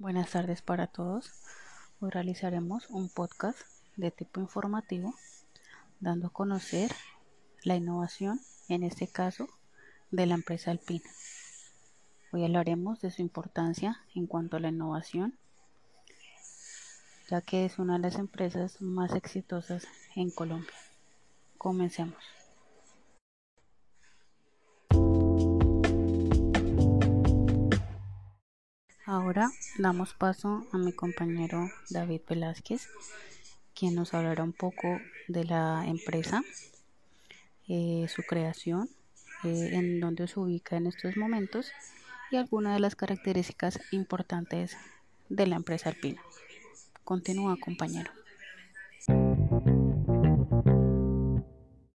Buenas tardes para todos. Hoy realizaremos un podcast de tipo informativo dando a conocer la innovación, en este caso, de la empresa Alpina. Hoy hablaremos de su importancia en cuanto a la innovación, ya que es una de las empresas más exitosas en Colombia. Comencemos. Ahora damos paso a mi compañero David Velázquez, quien nos hablará un poco de la empresa, eh, su creación, eh, en dónde se ubica en estos momentos y algunas de las características importantes de la empresa alpina. Continúa, compañero.